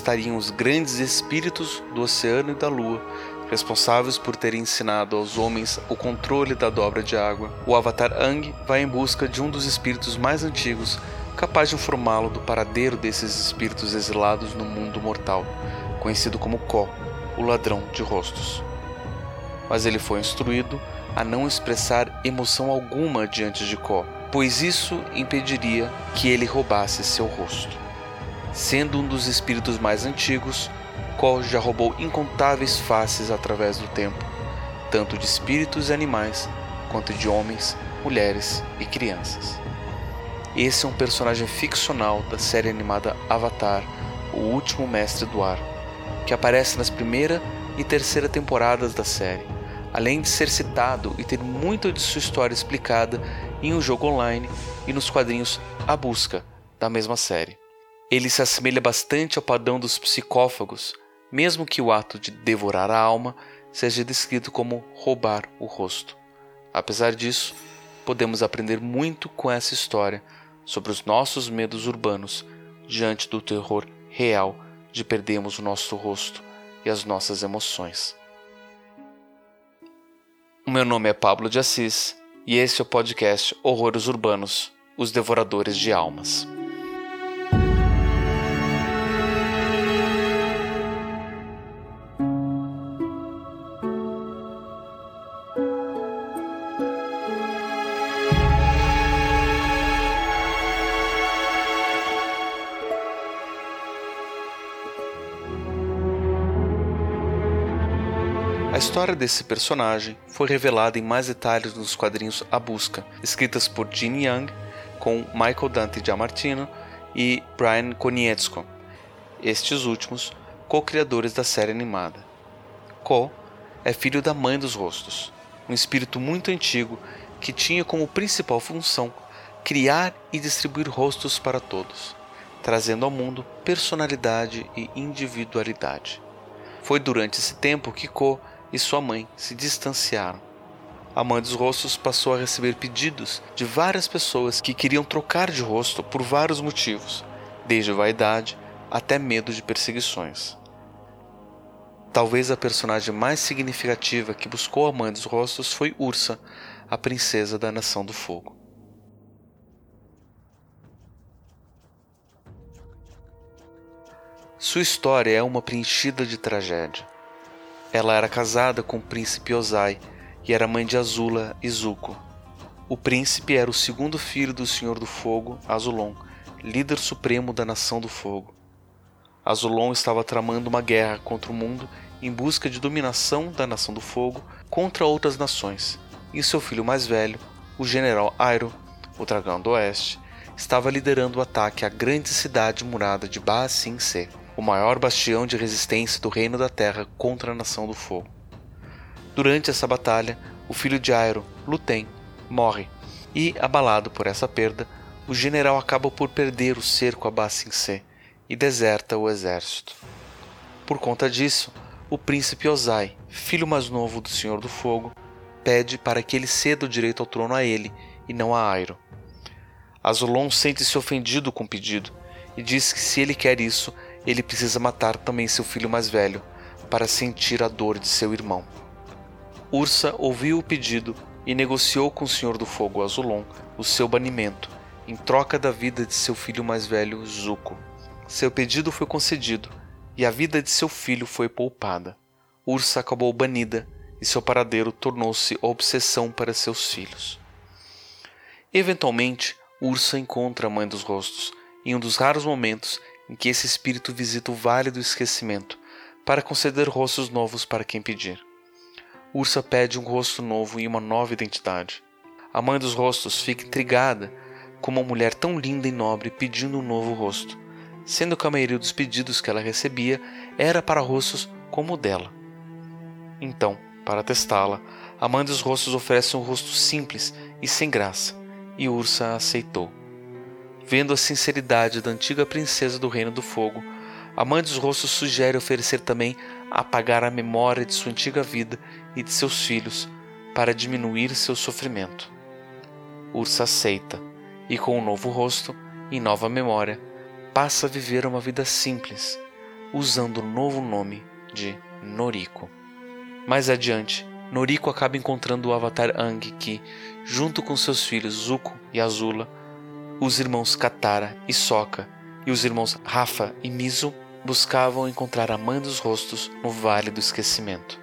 estariam os grandes espíritos do oceano e da lua, responsáveis por terem ensinado aos homens o controle da dobra de água, o Avatar Ang vai em busca de um dos espíritos mais antigos, capaz de informá-lo do paradeiro desses espíritos exilados no mundo mortal, conhecido como Ko, o ladrão de rostos. Mas ele foi instruído a não expressar emoção alguma diante de Ko, pois isso impediria que ele roubasse seu rosto. Sendo um dos espíritos mais antigos, Ko já roubou incontáveis faces através do tempo, tanto de espíritos e animais, quanto de homens, mulheres e crianças. Esse é um personagem ficcional da série animada Avatar, o último mestre do ar, que aparece nas primeira e terceira temporadas da série, além de ser citado e ter muito de sua história explicada em um jogo online e nos quadrinhos A Busca, da mesma série. Ele se assemelha bastante ao padrão dos psicófagos, mesmo que o ato de devorar a alma seja descrito como roubar o rosto. Apesar disso, podemos aprender muito com essa história sobre os nossos medos urbanos diante do terror real de perdermos o nosso rosto e as nossas emoções. O meu nome é Pablo de Assis e esse é o podcast Horrores Urbanos Os Devoradores de Almas. História desse personagem foi revelada em mais detalhes nos quadrinhos A Busca, escritas por Gene Young, com Michael Dante Giamartino e Brian Konietzko, estes últimos co-criadores da série animada. Ko é filho da Mãe dos Rostos, um espírito muito antigo que tinha como principal função criar e distribuir rostos para todos, trazendo ao mundo personalidade e individualidade. Foi durante esse tempo que Ko e sua mãe se distanciaram. A mãe dos rostos passou a receber pedidos de várias pessoas que queriam trocar de rosto por vários motivos, desde vaidade até medo de perseguições. Talvez a personagem mais significativa que buscou a mãe dos rostos foi Ursa, a princesa da Nação do Fogo. Sua história é uma preenchida de tragédia. Ela era casada com o príncipe Ozai e era mãe de Azula e Zuko. O príncipe era o segundo filho do Senhor do Fogo, Azulon, líder supremo da Nação do Fogo. Azulon estava tramando uma guerra contra o mundo em busca de dominação da Nação do Fogo contra outras nações, e seu filho mais velho, o general Airo, o dragão do oeste, estava liderando o ataque à grande cidade murada de Ba Sing Se o maior bastião de resistência do Reino da Terra contra a Nação do Fogo. Durante essa batalha, o filho de Aero, Luten, morre, e, abalado por essa perda, o general acaba por perder o cerco a Bassincé e deserta o exército. Por conta disso, o príncipe Ozai, filho mais novo do Senhor do Fogo, pede para que ele ceda o direito ao trono a ele e não a Airo. Azulon sente-se ofendido com o pedido e diz que se ele quer isso, ele precisa matar também seu filho mais velho para sentir a dor de seu irmão. Ursa ouviu o pedido e negociou com o Senhor do Fogo Azulon o seu banimento, em troca da vida de seu filho mais velho, Zuko. Seu pedido foi concedido e a vida de seu filho foi poupada. Ursa acabou banida e seu paradeiro tornou-se obsessão para seus filhos. Eventualmente, Ursa encontra a Mãe dos Rostos em um dos raros momentos em que esse espírito visita o vale do esquecimento para conceder rostos novos para quem pedir. Ursa pede um rosto novo e uma nova identidade. A mãe dos rostos fica intrigada com uma mulher tão linda e nobre pedindo um novo rosto, sendo que a maioria dos pedidos que ela recebia era para rostos como o dela. Então, para testá-la, a mãe dos rostos oferece um rosto simples e sem graça, e Ursa aceitou. Vendo a sinceridade da antiga princesa do Reino do Fogo, a Mãe dos Rostos sugere oferecer também apagar a memória de sua antiga vida e de seus filhos para diminuir seu sofrimento. Ursa aceita e, com um novo rosto e nova memória, passa a viver uma vida simples, usando o novo nome de Noriko. Mais adiante, Noriko acaba encontrando o Avatar Aang que, junto com seus filhos Zuko e Azula, os irmãos Katara e Sokka e os irmãos Rafa e Mizo buscavam encontrar a Mãe dos Rostos no Vale do Esquecimento.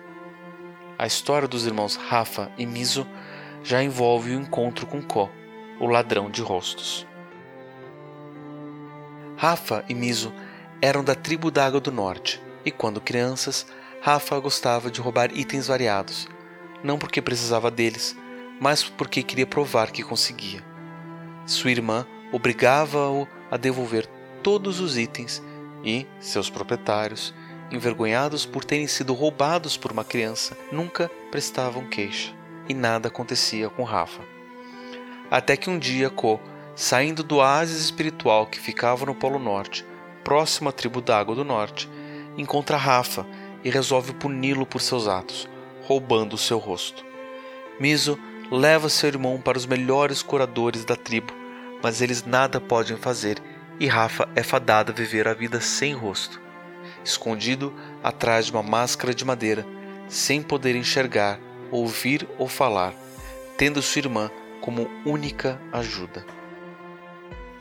A história dos irmãos Rafa e Mizo já envolve o encontro com Ko, o ladrão de rostos. Rafa e Mizo eram da tribo da Água do Norte e, quando crianças, Rafa gostava de roubar itens variados, não porque precisava deles, mas porque queria provar que conseguia. Sua irmã obrigava-o a devolver todos os itens e seus proprietários, envergonhados por terem sido roubados por uma criança, nunca prestavam queixa e nada acontecia com Rafa. Até que um dia Ko, saindo do oásis espiritual que ficava no Polo Norte, próximo à tribo d'Água do Norte, encontra Rafa e resolve puni-lo por seus atos, roubando o seu rosto. Miso leva seu irmão para os melhores curadores da tribo, mas eles nada podem fazer e Rafa é fadado a viver a vida sem rosto, escondido atrás de uma máscara de madeira, sem poder enxergar, ouvir ou falar, tendo sua irmã como única ajuda.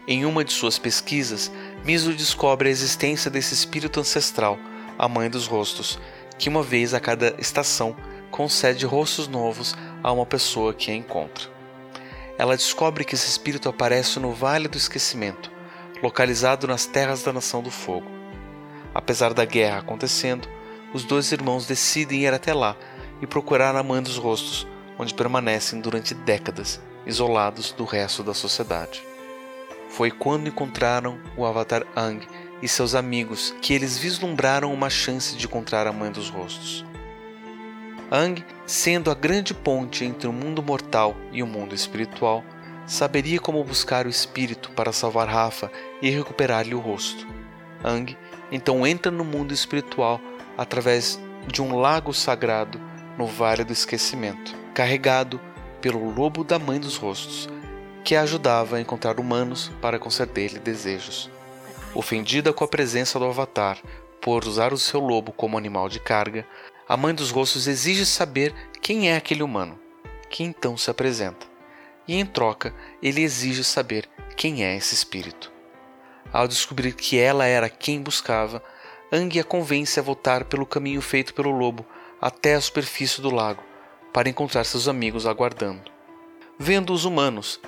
Em uma de suas pesquisas, Miso descobre a existência desse espírito ancestral, a Mãe dos Rostos, que uma vez a cada estação concede rostos novos a uma pessoa que a encontra. Ela descobre que esse espírito aparece no Vale do Esquecimento, localizado nas terras da Nação do Fogo. Apesar da guerra acontecendo, os dois irmãos decidem ir até lá e procurar a Mãe dos Rostos, onde permanecem durante décadas, isolados do resto da sociedade. Foi quando encontraram o Avatar Ang e seus amigos que eles vislumbraram uma chance de encontrar a Mãe dos Rostos. Ang, sendo a grande ponte entre o mundo mortal e o mundo espiritual, saberia como buscar o espírito para salvar Rafa e recuperar-lhe o rosto. Ang então entra no mundo espiritual através de um lago sagrado no Vale do Esquecimento, carregado pelo lobo da Mãe dos Rostos, que a ajudava a encontrar humanos para conceder-lhe desejos. Ofendida com a presença do Avatar por usar o seu lobo como animal de carga, a Mãe dos Rostos exige saber quem é aquele humano, que então se apresenta. E em troca, ele exige saber quem é esse espírito. Ao descobrir que ela era quem buscava, Ang a convence a voltar pelo caminho feito pelo lobo até a superfície do lago para encontrar seus amigos aguardando. Vendo os humanos,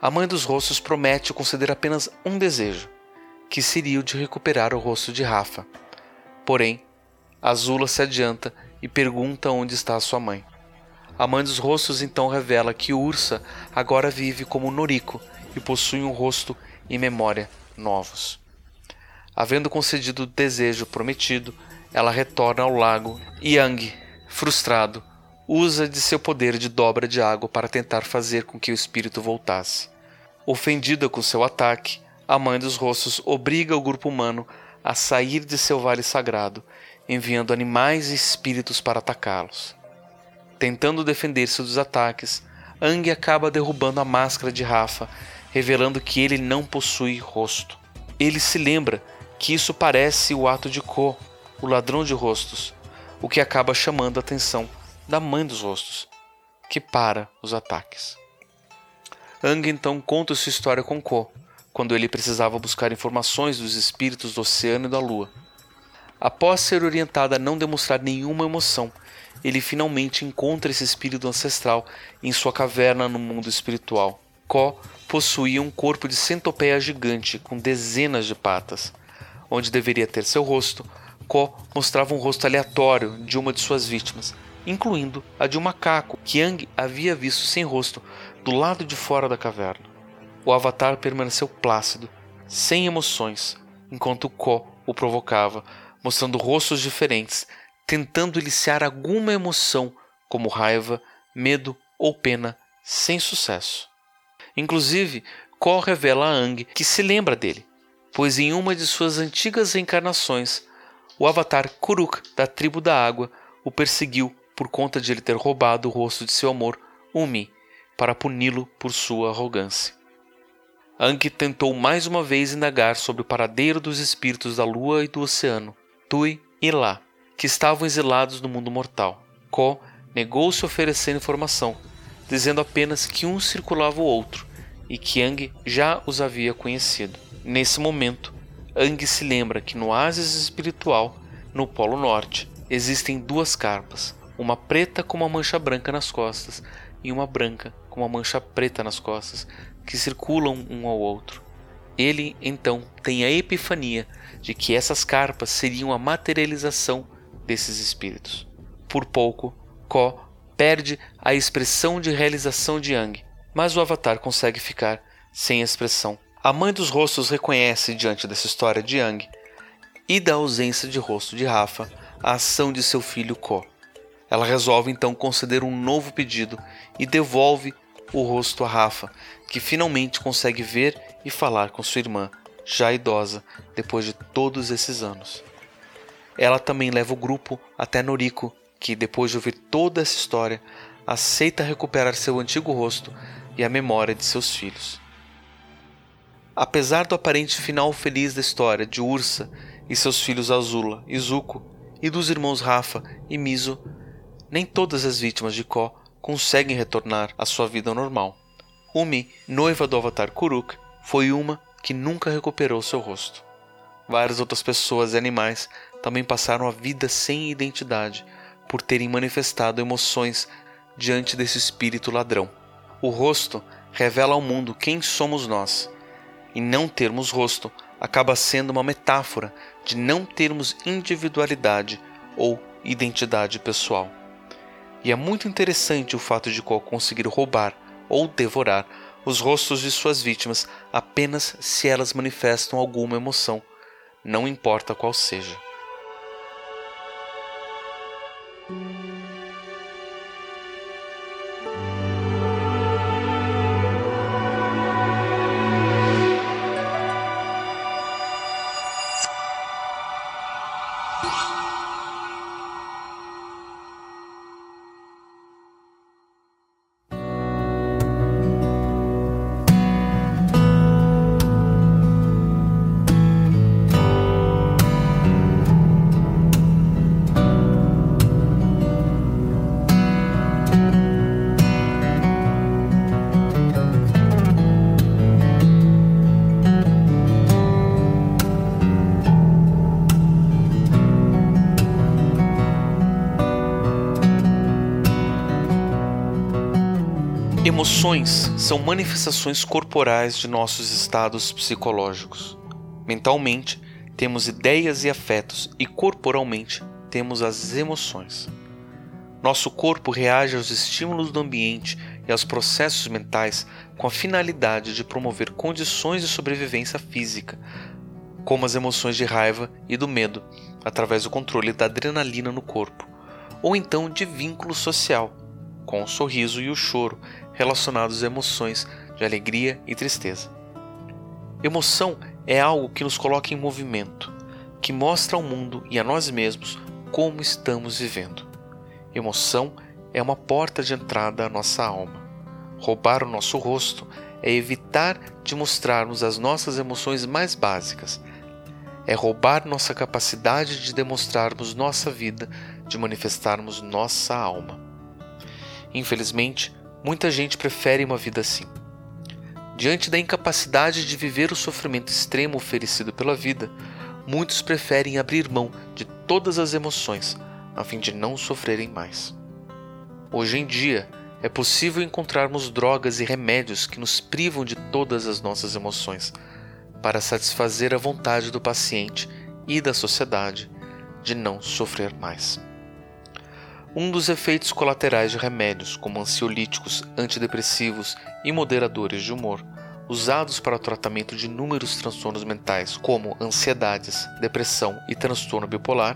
a mãe dos rostos promete conceder apenas um desejo, que seria o de recuperar o rosto de Rafa. Porém, Azula se adianta e pergunta onde está sua mãe. A mãe dos rostos então revela que Ursa agora vive como Noriko e possui um rosto e memória novos. Havendo concedido o desejo prometido, ela retorna ao lago e Yang, frustrado, usa de seu poder de dobra de água para tentar fazer com que o espírito voltasse. Ofendida com seu ataque, a Mãe dos Rostos obriga o grupo humano a sair de seu vale sagrado, enviando animais e espíritos para atacá-los. Tentando defender-se dos ataques, Ang acaba derrubando a máscara de Rafa, revelando que ele não possui rosto. Ele se lembra que isso parece o ato de Ko, o ladrão de rostos, o que acaba chamando a atenção da mãe dos rostos, que para os ataques. Ang então conta sua história com Ko, quando ele precisava buscar informações dos espíritos do oceano e da lua. Após ser orientado a não demonstrar nenhuma emoção, ele finalmente encontra esse espírito ancestral em sua caverna no mundo espiritual. Ko possuía um corpo de centopeia gigante com dezenas de patas. Onde deveria ter seu rosto, Ko mostrava um rosto aleatório de uma de suas vítimas, incluindo a de um macaco que Yang havia visto sem rosto do lado de fora da caverna. O avatar permaneceu plácido, sem emoções, enquanto Ko o provocava, mostrando rostos diferentes, tentando eliciar alguma emoção, como raiva, medo ou pena, sem sucesso. Inclusive, Ko revela a Ang que se lembra dele, pois em uma de suas antigas reencarnações o avatar Kuruk, da tribo da água, o perseguiu por conta de ele ter roubado o rosto de seu amor, Umi, para puni-lo por sua arrogância. Anki tentou mais uma vez indagar sobre o paradeiro dos espíritos da lua e do oceano, Tui e Lá, que estavam exilados no mundo mortal. Ko negou-se a oferecer informação, dizendo apenas que um circulava o outro e que Ang já os havia conhecido. Nesse momento, Ang se lembra que no oásis espiritual, no Polo Norte, existem duas carpas, uma preta com uma mancha branca nas costas e uma branca com uma mancha preta nas costas, que circulam um ao outro. Ele então tem a epifania de que essas carpas seriam a materialização desses espíritos. Por pouco, Ko perde a expressão de realização de Yang, mas o Avatar consegue ficar sem expressão. A mãe dos rostos reconhece diante dessa história de Yang e da ausência de rosto de Rafa a ação de seu filho Ko. Ela resolve então conceder um novo pedido e devolve o rosto a Rafa, que finalmente consegue ver e falar com sua irmã, já idosa, depois de todos esses anos. Ela também leva o grupo até Noriko, que, depois de ouvir toda essa história, aceita recuperar seu antigo rosto e a memória de seus filhos. Apesar do aparente final feliz da história de Ursa e seus filhos Azula e Zuko, e dos irmãos Rafa e Miso, nem todas as vítimas de Ko conseguem retornar à sua vida normal. Umi, noiva do Avatar Kuruk, foi uma que nunca recuperou seu rosto. Várias outras pessoas e animais também passaram a vida sem identidade por terem manifestado emoções diante desse espírito ladrão. O rosto revela ao mundo quem somos nós, e não termos rosto acaba sendo uma metáfora de não termos individualidade ou identidade pessoal. E é muito interessante o fato de Ko conseguir roubar ou devorar os rostos de suas vítimas apenas se elas manifestam alguma emoção, não importa qual seja. Emoções são manifestações corporais de nossos estados psicológicos. Mentalmente, temos ideias e afetos, e corporalmente, temos as emoções. Nosso corpo reage aos estímulos do ambiente e aos processos mentais com a finalidade de promover condições de sobrevivência física, como as emoções de raiva e do medo, através do controle da adrenalina no corpo, ou então de vínculo social, com o sorriso e o choro relacionados a emoções de alegria e tristeza. Emoção é algo que nos coloca em movimento, que mostra ao mundo e a nós mesmos como estamos vivendo. Emoção é uma porta de entrada à nossa alma. Roubar o nosso rosto é evitar de mostrarmos as nossas emoções mais básicas. É roubar nossa capacidade de demonstrarmos nossa vida, de manifestarmos nossa alma. Infelizmente, Muita gente prefere uma vida assim. Diante da incapacidade de viver o sofrimento extremo oferecido pela vida, muitos preferem abrir mão de todas as emoções a fim de não sofrerem mais. Hoje em dia, é possível encontrarmos drogas e remédios que nos privam de todas as nossas emoções, para satisfazer a vontade do paciente e da sociedade de não sofrer mais. Um dos efeitos colaterais de remédios como ansiolíticos, antidepressivos e moderadores de humor, usados para o tratamento de inúmeros transtornos mentais, como ansiedades, depressão e transtorno bipolar,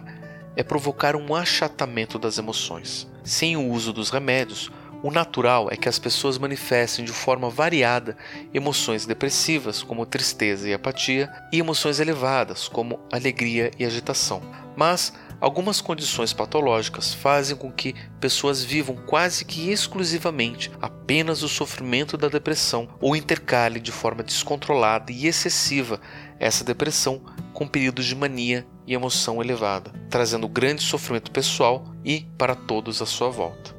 é provocar um achatamento das emoções. Sem o uso dos remédios, o natural é que as pessoas manifestem de forma variada emoções depressivas, como tristeza e apatia, e emoções elevadas, como alegria e agitação. Mas Algumas condições patológicas fazem com que pessoas vivam quase que exclusivamente apenas o sofrimento da depressão ou intercale de forma descontrolada e excessiva essa depressão com períodos de mania e emoção elevada, trazendo grande sofrimento pessoal e para todos à sua volta.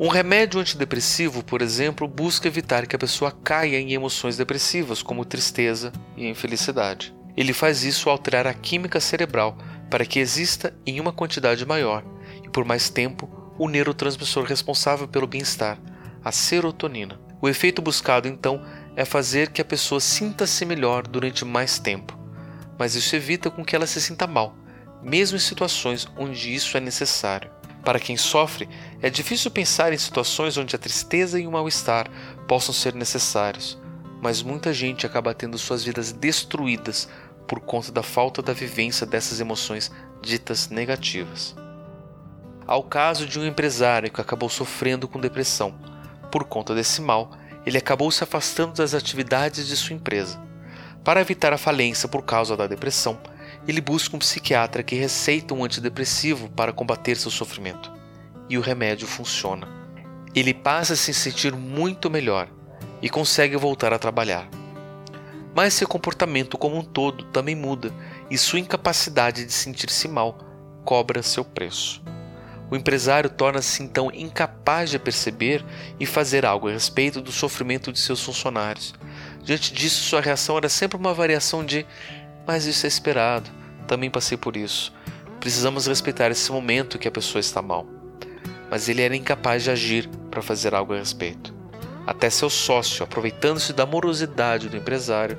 Um remédio antidepressivo, por exemplo, busca evitar que a pessoa caia em emoções depressivas como tristeza e infelicidade. Ele faz isso ao alterar a química cerebral para que exista em uma quantidade maior e por mais tempo o neurotransmissor responsável pelo bem-estar, a serotonina. O efeito buscado então é fazer que a pessoa sinta-se melhor durante mais tempo, mas isso evita com que ela se sinta mal, mesmo em situações onde isso é necessário. Para quem sofre, é difícil pensar em situações onde a tristeza e o mal-estar possam ser necessários, mas muita gente acaba tendo suas vidas destruídas por conta da falta da vivência dessas emoções ditas negativas. Há o caso de um empresário que acabou sofrendo com depressão. Por conta desse mal, ele acabou se afastando das atividades de sua empresa. Para evitar a falência por causa da depressão, ele busca um psiquiatra que receita um antidepressivo para combater seu sofrimento. E o remédio funciona. Ele passa a se sentir muito melhor e consegue voltar a trabalhar mas seu comportamento como um todo também muda e sua incapacidade de sentir-se mal cobra seu preço. O empresário torna-se então incapaz de perceber e fazer algo a respeito do sofrimento de seus funcionários. Diante disso, sua reação era sempre uma variação de: Mas isso é esperado, também passei por isso. Precisamos respeitar esse momento que a pessoa está mal. Mas ele era incapaz de agir para fazer algo a respeito. Até seu sócio, aproveitando-se da morosidade do empresário,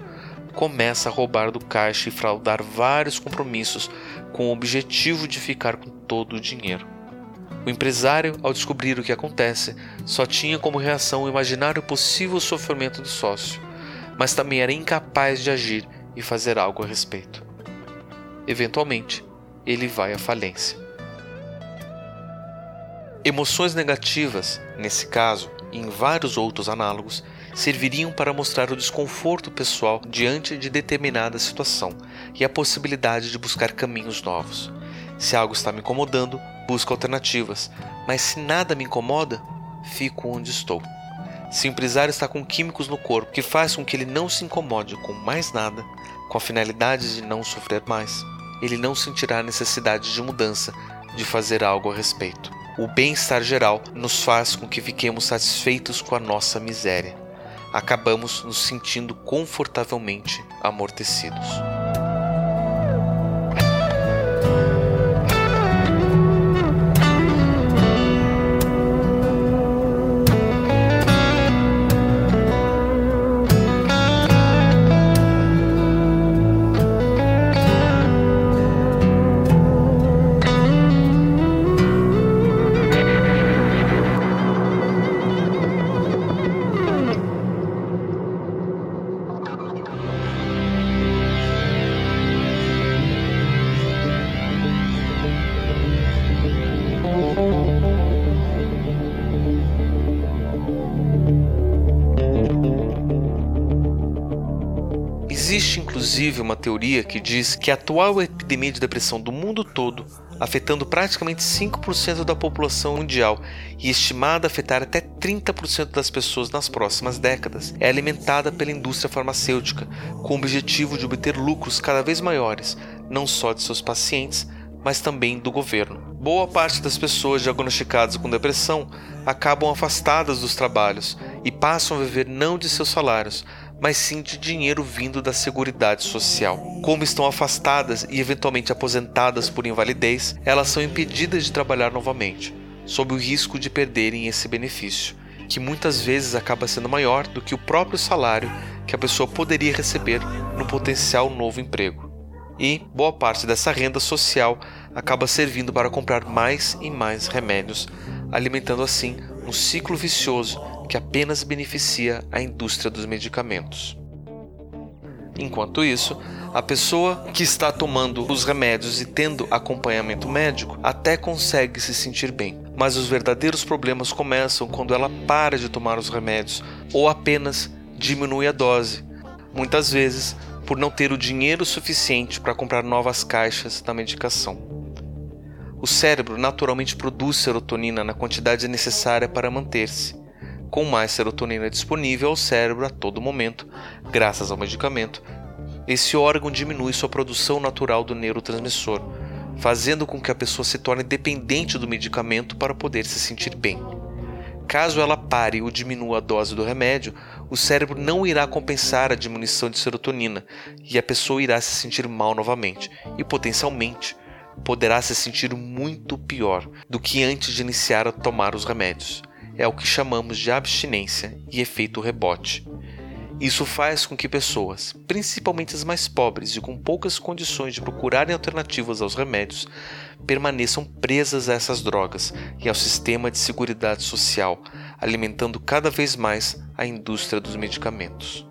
começa a roubar do caixa e fraudar vários compromissos com o objetivo de ficar com todo o dinheiro. O empresário, ao descobrir o que acontece, só tinha como reação imaginar o possível sofrimento do sócio, mas também era incapaz de agir e fazer algo a respeito. Eventualmente, ele vai à falência. Emoções negativas, nesse caso, e em vários outros análogos, serviriam para mostrar o desconforto pessoal diante de determinada situação e a possibilidade de buscar caminhos novos. Se algo está me incomodando, busco alternativas, mas se nada me incomoda, fico onde estou. Se o empresário está com químicos no corpo que faz com que ele não se incomode com mais nada, com a finalidade de não sofrer mais, ele não sentirá necessidade de mudança, de fazer algo a respeito. O bem-estar geral nos faz com que fiquemos satisfeitos com a nossa miséria. Acabamos nos sentindo confortavelmente amortecidos. Teoria que diz que a atual epidemia de depressão do mundo todo, afetando praticamente 5% da população mundial e estimada a afetar até 30% das pessoas nas próximas décadas, é alimentada pela indústria farmacêutica, com o objetivo de obter lucros cada vez maiores, não só de seus pacientes, mas também do governo. Boa parte das pessoas diagnosticadas com depressão acabam afastadas dos trabalhos e passam a viver não de seus salários, mas sim de dinheiro vindo da Seguridade Social. Como estão afastadas e eventualmente aposentadas por invalidez, elas são impedidas de trabalhar novamente, sob o risco de perderem esse benefício, que muitas vezes acaba sendo maior do que o próprio salário que a pessoa poderia receber no potencial novo emprego. E boa parte dessa renda social acaba servindo para comprar mais e mais remédios, alimentando assim um ciclo vicioso que apenas beneficia a indústria dos medicamentos. Enquanto isso, a pessoa que está tomando os remédios e tendo acompanhamento médico até consegue se sentir bem, mas os verdadeiros problemas começam quando ela para de tomar os remédios ou apenas diminui a dose, muitas vezes por não ter o dinheiro suficiente para comprar novas caixas da medicação. O cérebro naturalmente produz serotonina na quantidade necessária para manter-se. Com mais serotonina disponível ao cérebro a todo momento, graças ao medicamento, esse órgão diminui sua produção natural do neurotransmissor, fazendo com que a pessoa se torne dependente do medicamento para poder se sentir bem. Caso ela pare ou diminua a dose do remédio, o cérebro não irá compensar a diminuição de serotonina e a pessoa irá se sentir mal novamente e potencialmente poderá se sentir muito pior do que antes de iniciar a tomar os remédios. É o que chamamos de abstinência e efeito rebote. Isso faz com que pessoas, principalmente as mais pobres e com poucas condições de procurarem alternativas aos remédios, permaneçam presas a essas drogas e ao sistema de seguridade social, alimentando cada vez mais a indústria dos medicamentos.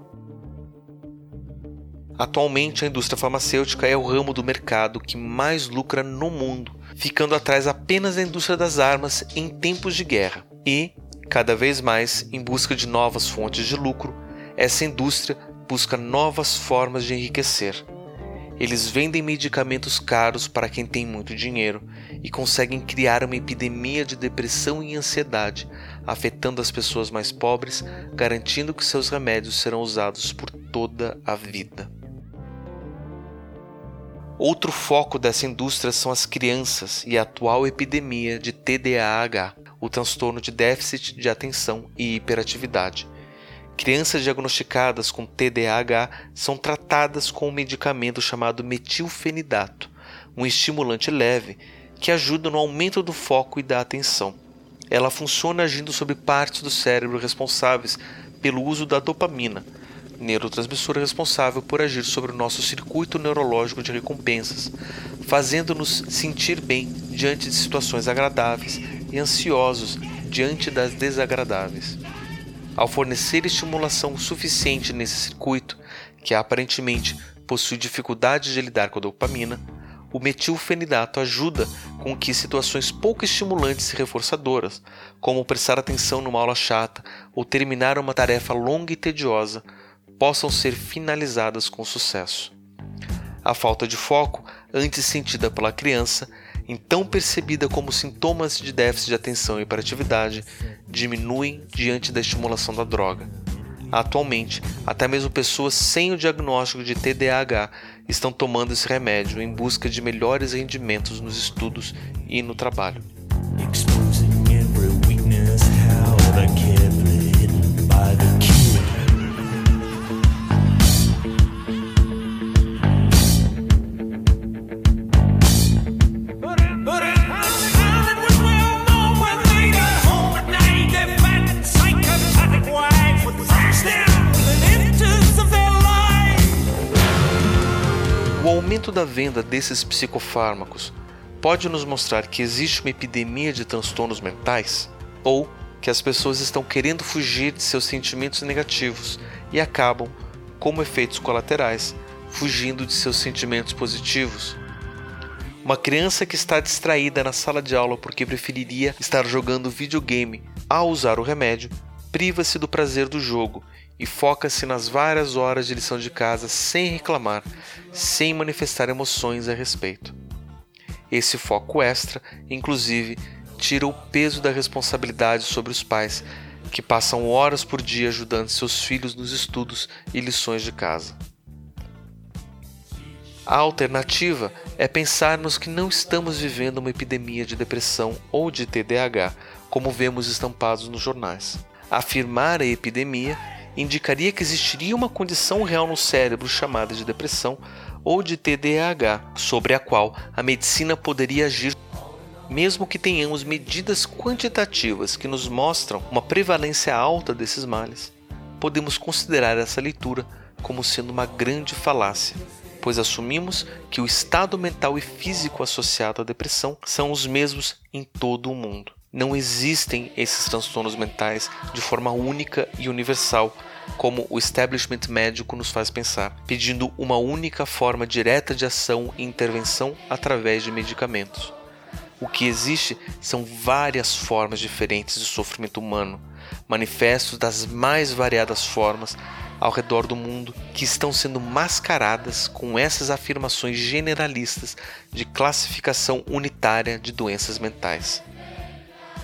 Atualmente, a indústria farmacêutica é o ramo do mercado que mais lucra no mundo, ficando atrás apenas da indústria das armas em tempos de guerra. E, cada vez mais, em busca de novas fontes de lucro, essa indústria busca novas formas de enriquecer. Eles vendem medicamentos caros para quem tem muito dinheiro e conseguem criar uma epidemia de depressão e ansiedade, afetando as pessoas mais pobres, garantindo que seus remédios serão usados por toda a vida. Outro foco dessa indústria são as crianças e a atual epidemia de TDAH, o transtorno de déficit de atenção e hiperatividade, Crianças diagnosticadas com TDAH são tratadas com um medicamento chamado metilfenidato, um estimulante leve que ajuda no aumento do foco e da atenção. Ela funciona agindo sobre partes do cérebro responsáveis pelo uso da dopamina, neurotransmissor responsável por agir sobre o nosso circuito neurológico de recompensas, fazendo-nos sentir bem diante de situações agradáveis e ansiosos diante das desagradáveis. Ao fornecer estimulação suficiente nesse circuito, que aparentemente possui dificuldade de lidar com a dopamina, o metilfenidato ajuda com que situações pouco estimulantes e reforçadoras, como prestar atenção numa aula chata ou terminar uma tarefa longa e tediosa, possam ser finalizadas com sucesso. A falta de foco, antes sentida pela criança, então percebida como sintomas de déficit de atenção e hiperatividade, diminuem diante da estimulação da droga. Atualmente, até mesmo pessoas sem o diagnóstico de TDAH estão tomando esse remédio em busca de melhores rendimentos nos estudos e no trabalho. Aumento da venda desses psicofármacos pode nos mostrar que existe uma epidemia de transtornos mentais? Ou que as pessoas estão querendo fugir de seus sentimentos negativos e acabam, como efeitos colaterais, fugindo de seus sentimentos positivos? Uma criança que está distraída na sala de aula porque preferiria estar jogando videogame ao usar o remédio, priva-se do prazer do jogo e foca-se nas várias horas de lição de casa sem reclamar, sem manifestar emoções a respeito. Esse foco extra, inclusive, tira o peso da responsabilidade sobre os pais, que passam horas por dia ajudando seus filhos nos estudos e lições de casa. A alternativa é pensarmos que não estamos vivendo uma epidemia de depressão ou de TDAH, como vemos estampados nos jornais. Afirmar a epidemia indicaria que existiria uma condição real no cérebro chamada de depressão ou de TDAH, sobre a qual a medicina poderia agir. Mesmo que tenhamos medidas quantitativas que nos mostram uma prevalência alta desses males, podemos considerar essa leitura como sendo uma grande falácia, pois assumimos que o estado mental e físico associado à depressão são os mesmos em todo o mundo. Não existem esses transtornos mentais de forma única e universal, como o establishment médico nos faz pensar, pedindo uma única forma direta de ação e intervenção através de medicamentos. O que existe são várias formas diferentes de sofrimento humano, manifestos das mais variadas formas, ao redor do mundo que estão sendo mascaradas com essas afirmações generalistas de classificação unitária de doenças mentais.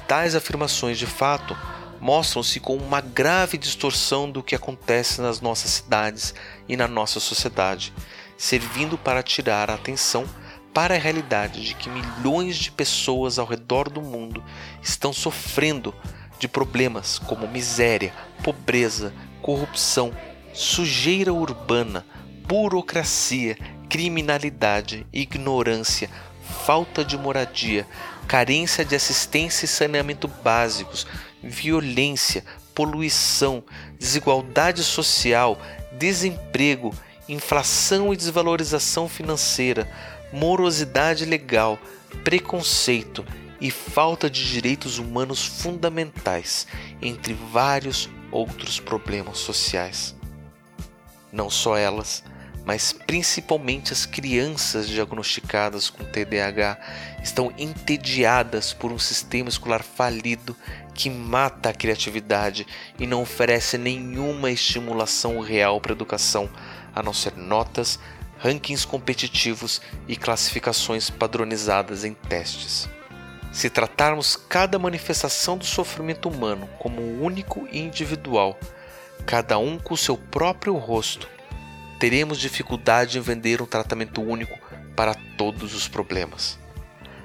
Tais afirmações, de fato, mostram-se com uma grave distorção do que acontece nas nossas cidades e na nossa sociedade, servindo para tirar a atenção para a realidade de que milhões de pessoas ao redor do mundo estão sofrendo de problemas como miséria, pobreza, corrupção, sujeira urbana, burocracia, criminalidade, ignorância, falta de moradia, carência de assistência e saneamento básicos, violência, poluição, desigualdade social, desemprego, inflação e desvalorização financeira, morosidade legal, preconceito e falta de direitos humanos fundamentais, entre vários outros problemas sociais. Não só elas, mas principalmente as crianças diagnosticadas com TDAH estão entediadas por um sistema escolar falido que mata a criatividade e não oferece nenhuma estimulação real para a educação, a não ser notas, rankings competitivos e classificações padronizadas em testes. Se tratarmos cada manifestação do sofrimento humano como único e individual, cada um com seu próprio rosto, teremos dificuldade em vender um tratamento único para todos os problemas.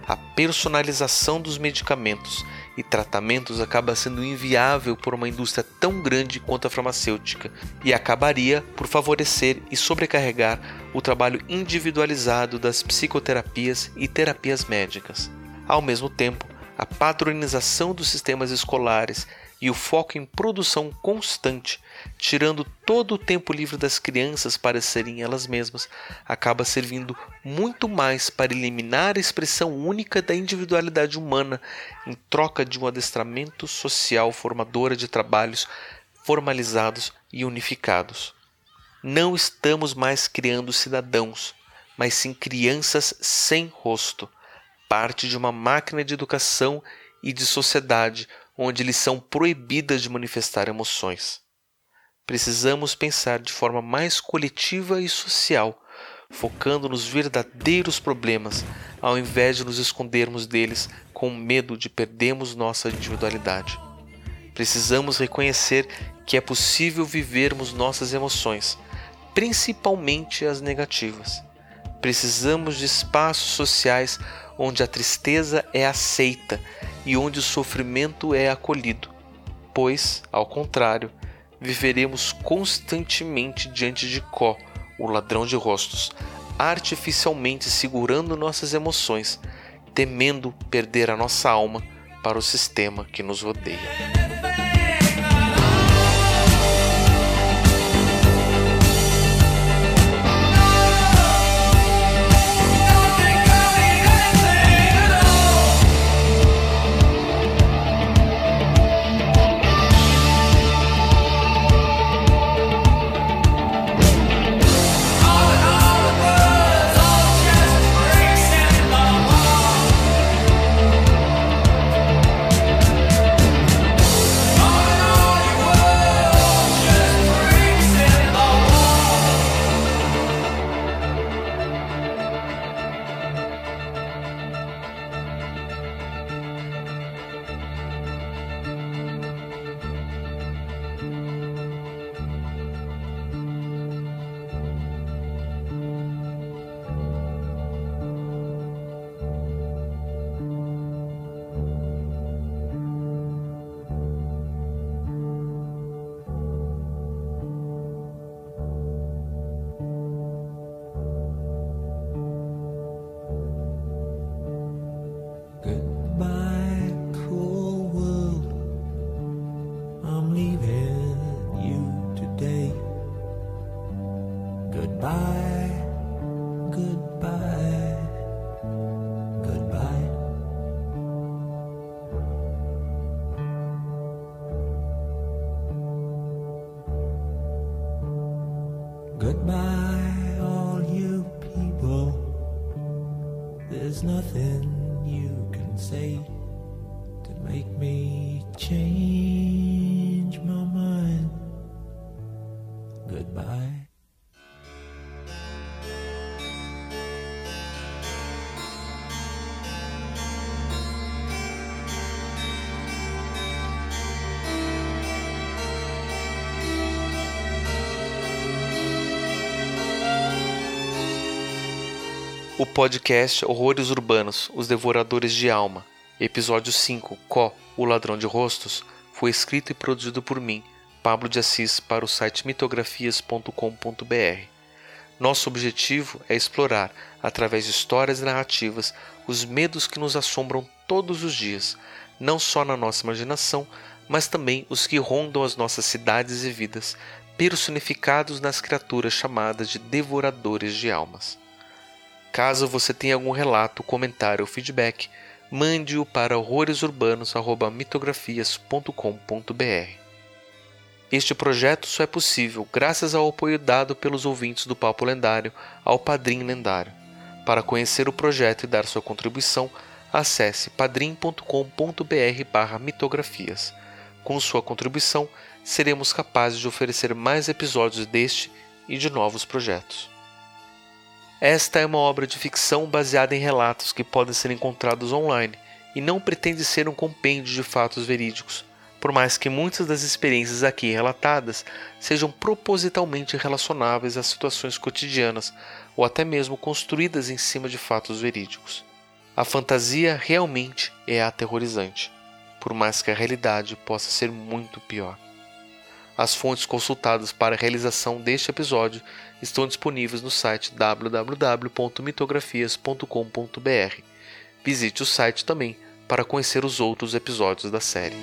A personalização dos medicamentos e tratamentos acaba sendo inviável por uma indústria tão grande quanto a farmacêutica e acabaria por favorecer e sobrecarregar o trabalho individualizado das psicoterapias e terapias médicas. Ao mesmo tempo, a padronização dos sistemas escolares e o foco em produção constante, tirando todo o tempo livre das crianças para serem elas mesmas, acaba servindo muito mais para eliminar a expressão única da individualidade humana em troca de um adestramento social formadora de trabalhos formalizados e unificados. Não estamos mais criando cidadãos, mas sim crianças sem rosto, parte de uma máquina de educação e de sociedade onde eles são proibidas de manifestar emoções. Precisamos pensar de forma mais coletiva e social, focando nos verdadeiros problemas, ao invés de nos escondermos deles com medo de perdermos nossa individualidade. Precisamos reconhecer que é possível vivermos nossas emoções, principalmente as negativas. Precisamos de espaços sociais onde a tristeza é aceita e onde o sofrimento é acolhido, pois, ao contrário, viveremos constantemente diante de Có, o ladrão de rostos, artificialmente segurando nossas emoções, temendo perder a nossa alma para o sistema que nos rodeia. O podcast Horrores Urbanos, Os Devoradores de Alma, episódio 5, Có, o Ladrão de Rostos, foi escrito e produzido por mim, Pablo de Assis, para o site mitografias.com.br. Nosso objetivo é explorar, através de histórias e narrativas, os medos que nos assombram todos os dias, não só na nossa imaginação, mas também os que rondam as nossas cidades e vidas, personificados nas criaturas chamadas de devoradores de almas. Caso você tenha algum relato, comentário ou feedback, mande-o para horroresurbanos.mitografias.com.br. Este projeto só é possível graças ao apoio dado pelos ouvintes do Papo Lendário ao Padrim Lendário. Para conhecer o projeto e dar sua contribuição, acesse padrim.com.br mitografias. Com sua contribuição, seremos capazes de oferecer mais episódios deste e de novos projetos. Esta é uma obra de ficção baseada em relatos que podem ser encontrados online e não pretende ser um compêndio de fatos verídicos, por mais que muitas das experiências aqui relatadas sejam propositalmente relacionáveis a situações cotidianas ou até mesmo construídas em cima de fatos verídicos. A fantasia realmente é aterrorizante, por mais que a realidade possa ser muito pior. As fontes consultadas para a realização deste episódio estão disponíveis no site www.mitografias.com.br. Visite o site também para conhecer os outros episódios da série.